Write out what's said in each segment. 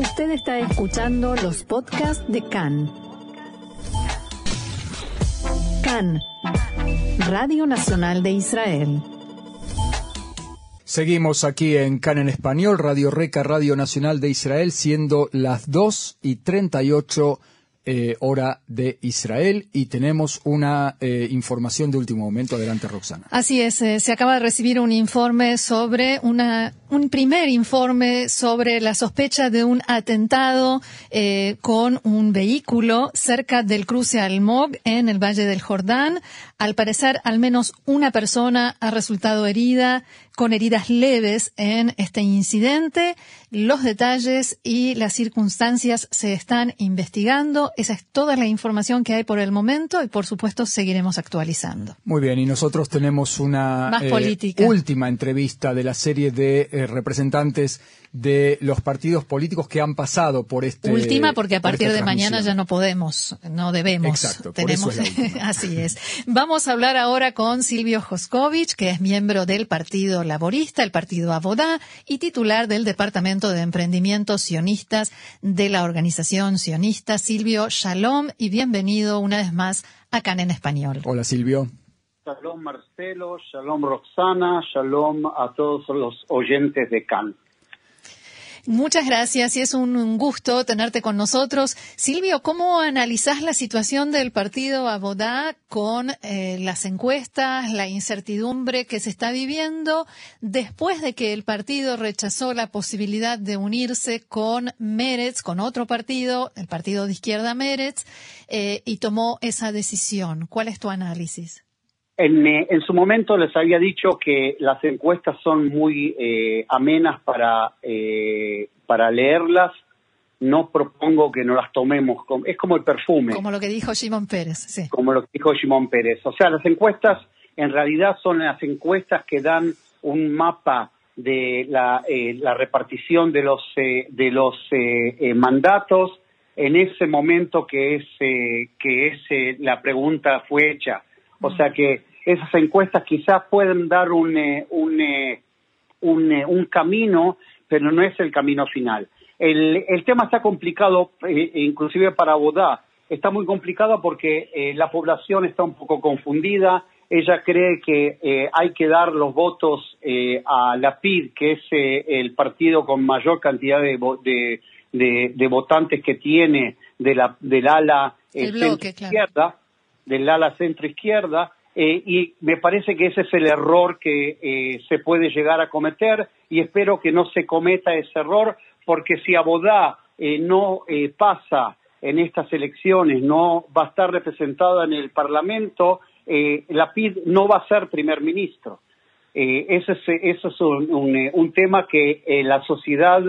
Usted está escuchando los podcasts de CAN. CAN, Radio Nacional de Israel. Seguimos aquí en CAN en español, Radio Reca, Radio Nacional de Israel, siendo las 2 y 38 eh, hora de Israel y tenemos una eh, información de último momento. Adelante, Roxana. Así es, eh, se acaba de recibir un informe sobre una, un primer informe sobre la sospecha de un atentado con un vehículo cerca del cruce Almog en el Valle del Jordán. Al parecer, al menos una persona ha resultado herida con heridas leves en este incidente. Los detalles y las circunstancias se están investigando. Esa es toda la información que hay por el momento y, por supuesto, seguiremos actualizando. Muy bien, y nosotros tenemos una eh, última entrevista de la serie de eh, representantes de los partidos políticos que han pasado por este. Última, porque a partir de mañana ya no podemos, no debemos. Exacto, tenemos, así es. Vamos a hablar ahora con Silvio Joskovich, que es miembro del Partido Laborista, el Partido Abodá, y titular del Departamento de Emprendimientos Sionistas de la Organización Sionista. Silvio, shalom y bienvenido una vez más a CAN en Español. Hola, Silvio. Shalom Marcelo, shalom Roxana, shalom a todos los oyentes de CAN. Muchas gracias y es un gusto tenerte con nosotros. Silvio, ¿cómo analizás la situación del partido Abodá con eh, las encuestas, la incertidumbre que se está viviendo después de que el partido rechazó la posibilidad de unirse con Meretz, con otro partido, el partido de izquierda Meretz, eh, y tomó esa decisión? ¿Cuál es tu análisis? Eh, en, su momento les había dicho que las encuestas son muy eh, amenas para, eh, para leerlas. No propongo que no las tomemos. Es como el perfume. Como lo que dijo Simón Pérez, sí. Como lo que dijo Simón Pérez. O sea, las encuestas en realidad son las encuestas que dan un mapa de la, la repartición de los, de los mandatos en ese momento que, es, que es, la pregunta fue hecha. O sea que esas encuestas quizás pueden dar un, eh, un, eh, un, eh, un, camino, pero no es el camino final. El, el tema está complicado, inclusive para Bodá. Está muy complicado porque la población está un poco confundida. Ella cree que hay que dar los votos a la PID, que es el partido con mayor cantidad de, de, de, votantes que tiene de la, del ala centro izquierda, del ala centro izquierda, eh, y me parece que ese es el error que eh, se puede llegar a cometer y espero que no se cometa ese error porque si Abodá eh, no pasa en estas elecciones, no va a estar representada en el Parlamento, la PID no va a ser primer ministro. eso es, eso es un, un tema que la sociedad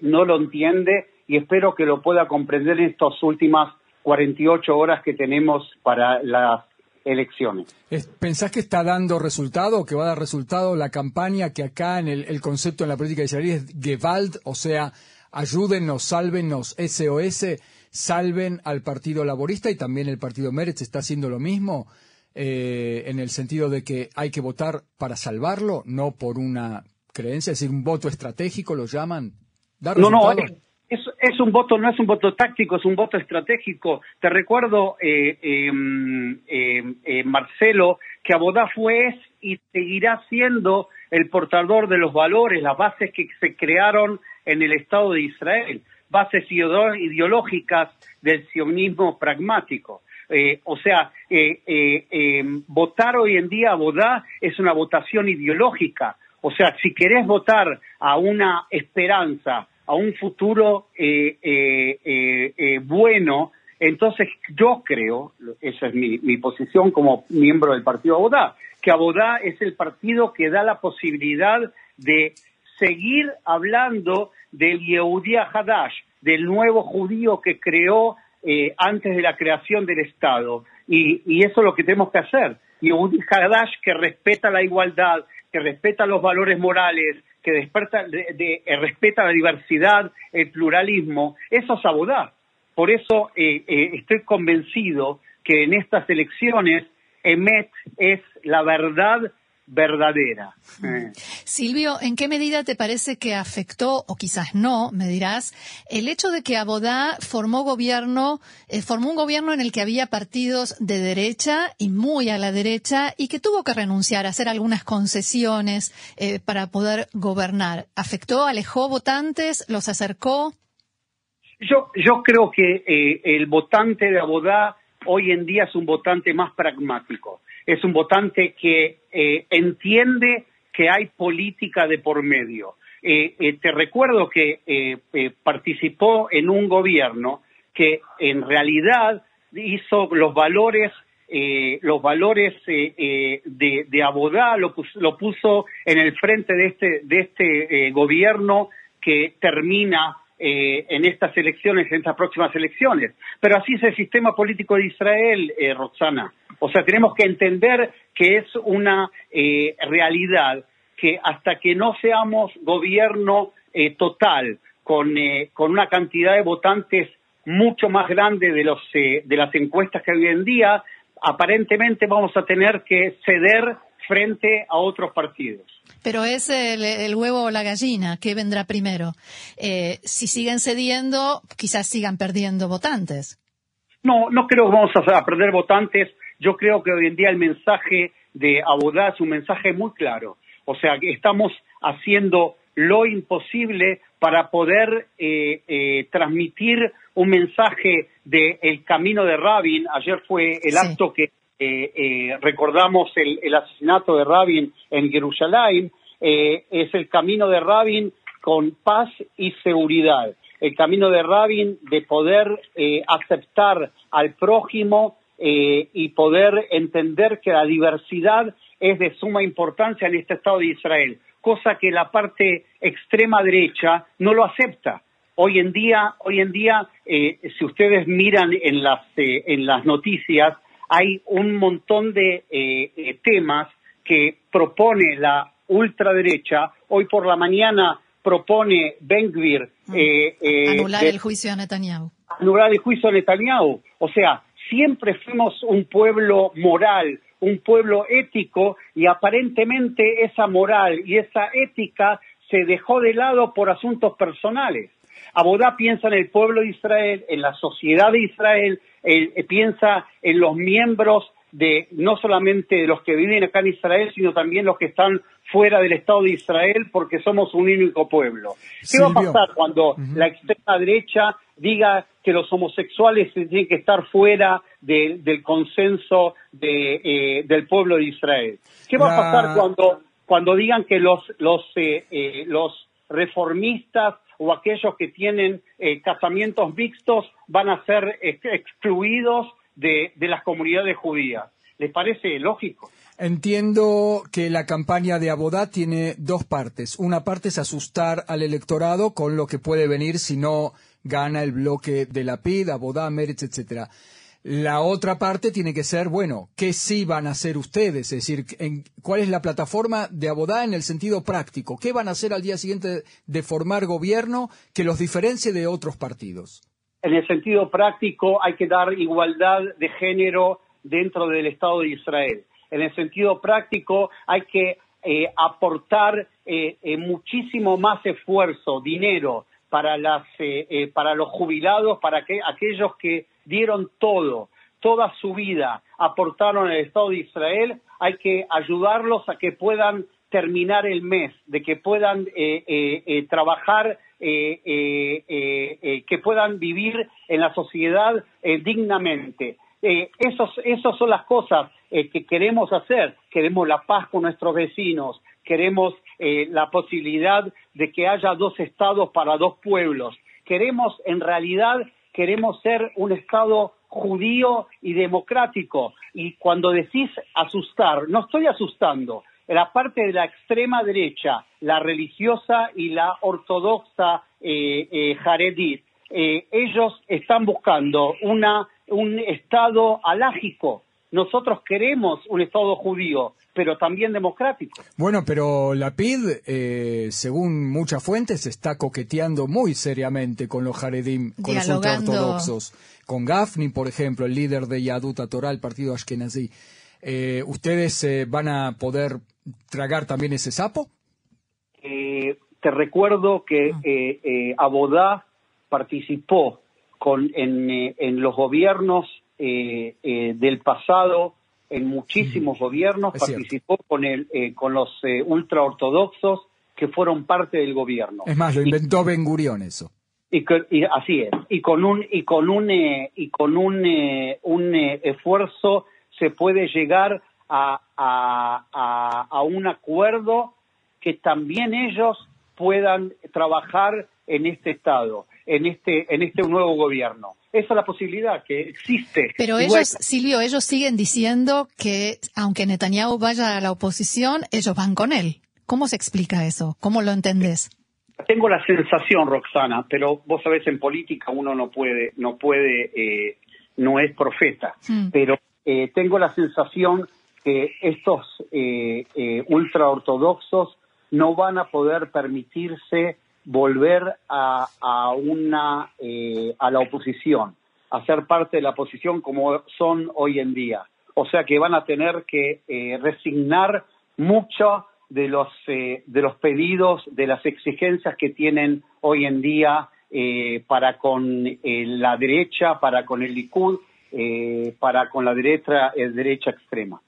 no lo entiende y espero que lo pueda comprender en estas últimas 48 horas que tenemos para las elecciones. ¿Pensás que está dando resultado, que va a dar resultado la campaña que acá en el, concepto en la política israelí es Gewalt, o sea, ayúdennos, sálvenos, SOS, salven al Partido Laborista y también el Partido Meretz está haciendo lo mismo, eh, en el sentido de que hay que votar para salvarlo, no por una creencia, es decir, un voto estratégico, lo llaman. no, no, es, un voto, no es un voto táctico, es un voto estratégico. Te recuerdo, eh, eh, Marcelo, que Abodá fue y seguirá siendo el portador de los valores, las bases que se crearon en el Estado de Israel, bases ideológicas del sionismo pragmático. Eh, o sea, em, votar hoy en día a Abodá es una votación ideológica. O sea, si querés votar a una esperanza, a un futuro eh, eh, eh, bueno. Entonces yo creo, esa es mi, posición como miembro del partido Abodá, que Abodá es el partido que da la posibilidad de seguir hablando del Yehudia Hadash, del nuevo judío que creó antes de la creación del Estado. Y, eso es lo que tenemos que hacer. Yehudi Hadash que respeta la igualdad, que respeta los valores morales, que desperta, de, eh, respeta la diversidad, el pluralismo, eso es Abodá. Por eso eh, eh, estoy convencido que en estas elecciones Emet es la verdad verdadera. Eh. Silvio, ¿en qué medida te parece que afectó, o quizás no, me dirás, el hecho de que Abodá formó gobierno, eh, formó un gobierno en el que había partidos de derecha y muy a la derecha y que tuvo que renunciar a hacer algunas concesiones eh, para poder gobernar? ¿Afectó, alejó votantes, los acercó? Yo, yo creo que el votante de Abodá hoy en día es un votante más pragmático es un votante que eh, entiende que hay política de por medio. Eh, eh, te recuerdo que participó en un gobierno que en realidad hizo los valores los valores de, de, Abodá lo puso, en el frente de este de este gobierno que termina en estas elecciones, en estas próximas elecciones. Pero así es el sistema político de Israel, Roxana. O sea, tenemos que entender que es una eh, realidad que hasta que no seamos gobierno eh, total con, eh, con una cantidad de votantes mucho más grande de, los, de las encuestas que hoy en día, aparentemente vamos a tener que ceder frente a otros partidos. Pero es el, huevo o la gallina, ¿qué vendrá primero? si siguen cediendo, quizás sigan perdiendo votantes. No, no creo que vamos a perder votantes yo creo que hoy en día el mensaje de Abodá es un mensaje muy claro. O sea, que estamos haciendo lo imposible para poder eh, eh, transmitir un mensaje del el camino de Rabin. Ayer fue el acto que eh, recordamos el, asesinato de Rabin en Jerusalén. es el camino de Rabin con paz y seguridad. El camino de Rabin de poder aceptar al prójimo eh, y poder entender que la diversidad es de suma importancia en este Estado de Israel, cosa que la parte extrema derecha no lo acepta. Hoy en día, hoy en día, eh, si ustedes miran en las eh, en las noticias, hay un montón de temas que propone la ultraderecha. Hoy por la mañana propone Ben Gvir mm. anular el juicio a Netanyahu. Anular el juicio a Netanyahu. O sea, siempre fuimos un pueblo moral, un pueblo ético y aparentemente esa moral y esa ética se dejó de lado por asuntos personales. Abodá piensa en el pueblo de Israel, en la sociedad de Israel, eh, piensa en los miembros de no solamente de los que viven acá en Israel, sino también los que están fuera del Estado de Israel, porque somos un único pueblo. ¿Qué va a pasar cuando la extrema derecha diga que los homosexuales tienen que estar fuera del consenso eh, del pueblo de Israel? ¿Qué va a pasar cuando, cuando digan que los, los, eh, eh, los reformistas o aquellos que tienen casamientos mixtos van a ser excluidos de, las comunidades judías. ¿Les parece lógico? Entiendo que la campaña de Abodá tiene dos partes. Una parte es asustar al electorado con lo que puede venir si no gana el bloque de la PID, Abodá, Meretz, etcétera. La otra parte tiene que ser, bueno, ¿qué sí van a hacer ustedes? Es decir, ¿cuál es la plataforma de Abodá en el sentido práctico? ¿Qué van a hacer al día siguiente de formar gobierno que los diferencie de otros partidos? en el sentido práctico hay que dar igualdad de género dentro del Estado de Israel. En el sentido práctico hay que eh, aportar eh, eh, muchísimo más esfuerzo, dinero para, las, para los jubilados, para que, aquellos que dieron todo, toda su vida, aportaron al Estado de Israel, hay que ayudarlos a que puedan terminar el mes, de que puedan trabajar eh, eh, eh, que puedan vivir en la sociedad dignamente. esos, esas son las cosas que queremos hacer. Queremos la paz con nuestros vecinos, queremos la posibilidad de que haya dos estados para dos pueblos. Queremos, en realidad, queremos ser un estado judío y democrático. Y cuando decís asustar, no estoy asustando, la parte de la extrema derecha, la religiosa y la ortodoxa eh, eh, eh ellos están buscando una, un Estado alágico. Nosotros queremos un Estado judío, pero también democrático. Bueno, pero la PID, eh, según muchas fuentes, está coqueteando muy seriamente con los Haredim, con los ultraortodoxos. Con Gafni, por ejemplo, el líder de Yadut Torah, el partido Ashkenazi. Eh, ¿Ustedes van a poder tragar también ese sapo? Eh, te recuerdo que Ah. eh, eh, Abodá participó con, en, eh, en los gobiernos eh, eh, del pasado, en muchísimos gobiernos, Es cierto. participó con, el, eh, con los eh, ultraortodoxos que fueron parte del gobierno. Es más, lo Y- inventó Ben Gurión eso. y, y así es y con un y con un eh, y con un eh, un eh, esfuerzo se puede llegar a, a, a, a un acuerdo que también ellos puedan trabajar en este estado en este en este nuevo gobierno esa es la posibilidad que existe Pero ellos, Silvio, ellos siguen diciendo que aunque Netanyahu vaya a la oposición, ellos van con él. ¿Cómo se explica eso? ¿Cómo lo entendés? Tengo la sensación, Roxana, pero vos sabés, en política uno no puede, no puede, eh, no es profeta, Hmm. pero eh, tengo la sensación que estos eh, eh, ultraortodoxos no van a poder permitirse volver a, a una eh, a la oposición, a ser parte de la oposición como son hoy en día. O sea que van a tener que eh, resignar mucho de los eh, de los pedidos, de las exigencias que tienen hoy en día eh, para con eh, la derecha, para con el Likud, eh, para con la derecha derecha extrema.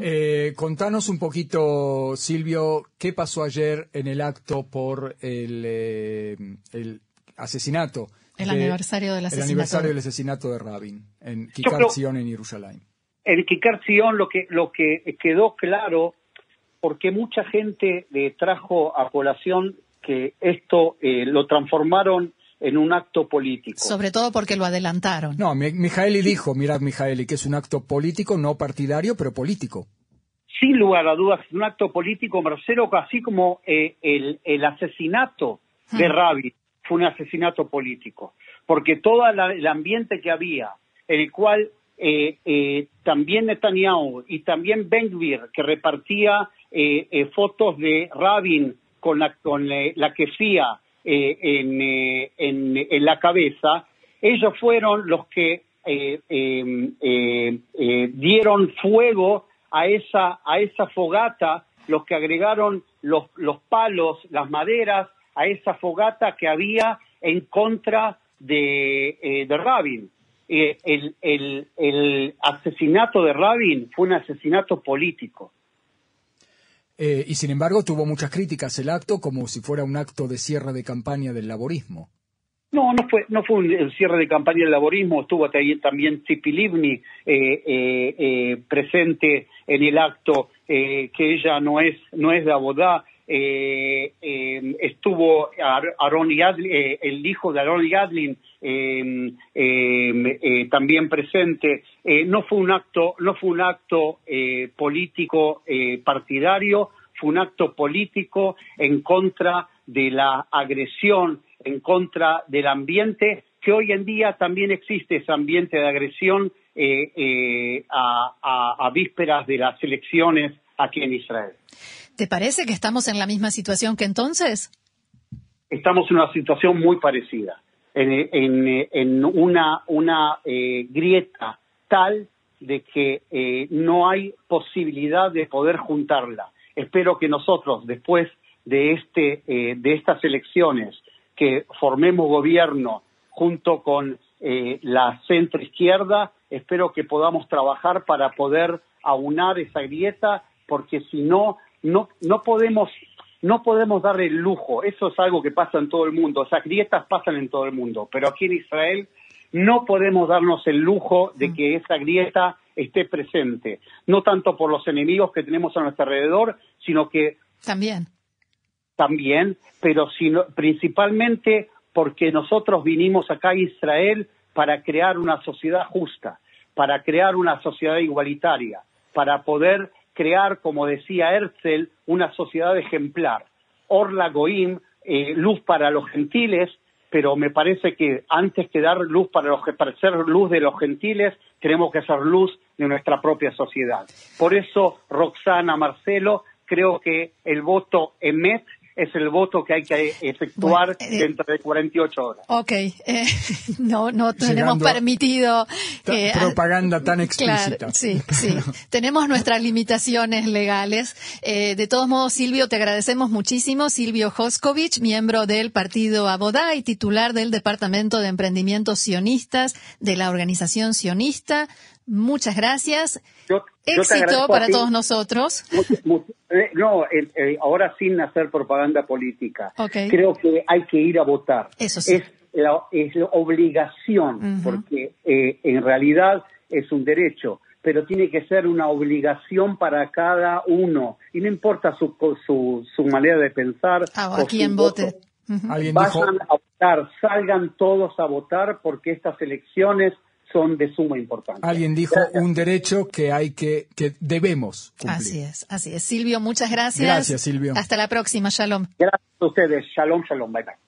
Eh, contanos un poquito, Silvio, qué pasó ayer en el acto por el, eh, el asesinato. El de- aniversario del El asesinato. aniversario del asesinato de Rabin en Kikar Zion en Jerusalén. En Kikar Sion lo que lo que quedó claro porque mucha gente le trajo a colación que esto eh, lo transformaron en un acto político. Sobre todo porque lo adelantaron. No, Mi- Mijaeli dijo, mirad Mijaeli, que es un acto político, no partidario, pero político. sin lugar a dudas, un acto político, Marcelo, así como eh, el, el asesinato de Rabi fue un asesinato político, porque todo la- el ambiente que había, en el cual eh, eh, también Netanyahu y también Ben-Gvir, que repartía eh, eh, fotos de Rabin con la, con la kefía eh, en, eh, en, en la cabeza, ellos fueron los que eh, eh, eh, eh, dieron fuego a esa, a esa fogata, los que agregaron los, los palos, las maderas, a esa fogata que había en contra de, eh, de Rabin. Eh, el, el, el asesinato de Rabin fue un asesinato político. Eh, y sin embargo tuvo muchas críticas el acto como si fuera un acto de cierre de campaña del laborismo. No, no fue, no fue un cierre de campaña del laborismo, estuvo también Tzipi Livni eh, eh, eh, presente en el acto, eh, que ella no es, no es de Abodá, eh, eh, estuvo Ar- Aaron Yadlin, eh, el hijo de Aaron Yadlin eh, eh, también presente. No fue un acto, no fue un acto político partidario, fue un acto político en contra de la agresión, en contra del ambiente, que hoy en día también existe ese ambiente de agresión eh, eh, a vísperas de las elecciones aquí en Israel. ¿Te parece que estamos en la misma situación que entonces? Estamos en una situación muy parecida, en, en- en una, una eh, grieta tal de que eh, no hay posibilidad de poder juntarla. Espero que nosotros, después de, este, eh, de estas elecciones, que formemos gobierno junto con eh, la centro izquierda, espero que podamos trabajar para poder aunar esa grieta, porque si no, no, no podemos no podemos darle el lujo, eso es algo que pasa en todo el mundo, esas grietas pasan en todo el mundo, pero aquí en Israel no podemos darnos el lujo de que esa grieta esté presente, no tanto por los enemigos que tenemos a nuestro alrededor, sino que También. también, pero sino, principalmente porque nosotros vinimos acá a Israel para crear una sociedad justa, para crear una sociedad igualitaria, para poder crear, como decía Herzl, una sociedad ejemplar. Orla Goim, eh, luz para los gentiles, pero me parece que antes que dar luz para, los, para ser luz de los gentiles, tenemos que ser luz de nuestra propia sociedad. Por eso, Roxana, Marcelo, creo que el voto EMET es el voto que hay que efectuar Bueno, eh, dentro de 48 horas. Ok, eh, no, no tenemos Llegando permitido. Eh, propaganda tan explícita. Claro, sí, sí. tenemos nuestras limitaciones legales. Eh, de todos modos, Silvio, te agradecemos muchísimo. Silvio Hoskovich, miembro del partido Abodá y titular del Departamento de Emprendimientos Sionistas de la organización sionista. Muchas gracias. Yo- yo Éxito a para ti. todos nosotros. Mucho- mucho- eh, no, eh, eh, ahora sin hacer propaganda política. Ok. Creo que hay que ir a votar. Eso sí. Es la, es la obligación, Ujú. porque eh, en realidad es un derecho, pero tiene que ser una obligación para cada uno. Y no importa su, su, su manera de pensar. Ah, o a voto. vote. Alguien dijo, Vayan a votar, salgan todos a votar porque estas elecciones son de suma importancia. alguien dijo un derecho que hay que, que debemos cumplir. Así es, así es. Silvio, muchas gracias. Gracias, Silvio. Hasta la próxima. Shalom. Gracias a ustedes. Shalom, shalom. Bye, bye.